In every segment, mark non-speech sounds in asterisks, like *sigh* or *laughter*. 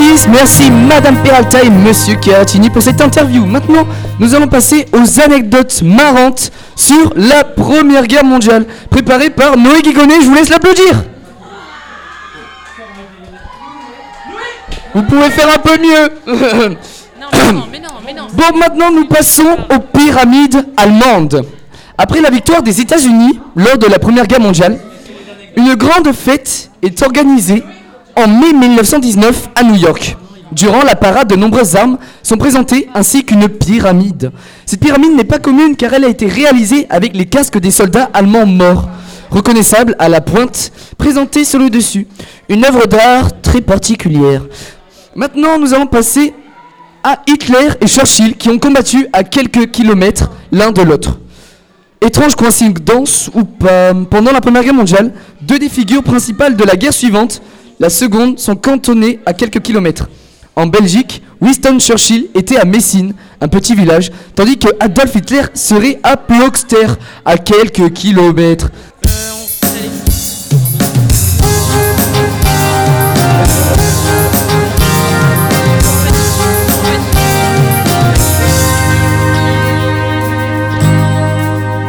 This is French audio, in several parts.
tous, merci Madame Peralta et Monsieur Caratini pour cette interview. Maintenant, nous allons passer aux anecdotes marrantes sur la Première Guerre mondiale, préparées par Noé Guigonnet. Je vous laisse l'applaudir. Vous pouvez faire un peu mieux. *coughs* Bon, maintenant nous passons aux pyramides allemandes. Après la victoire des États-Unis lors de la Première Guerre mondiale, une grande fête est organisée en mai 1919 à New York. Durant la parade, de nombreuses armes sont présentées ainsi qu'une pyramide. Cette pyramide n'est pas commune car elle a été réalisée avec les casques des soldats allemands morts, reconnaissables à la pointe, présentée sur le dessus. Une œuvre d'art très particulière. Maintenant, nous allons passer à Hitler et Churchill qui ont combattu à quelques kilomètres l'un de l'autre. Étrange coïncidence ou pas, pendant la Première Guerre mondiale, deux des figures principales de la guerre suivante, la seconde, sont cantonnées à quelques kilomètres. En Belgique, Winston Churchill était à Messine, un petit village, tandis que Adolf Hitler serait à Plockster, à quelques kilomètres.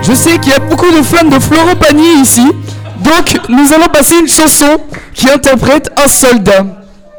Je sais qu'il y a beaucoup de fans de Florent Pagny ici, donc nous allons passer une chanson qui interprète un soldat.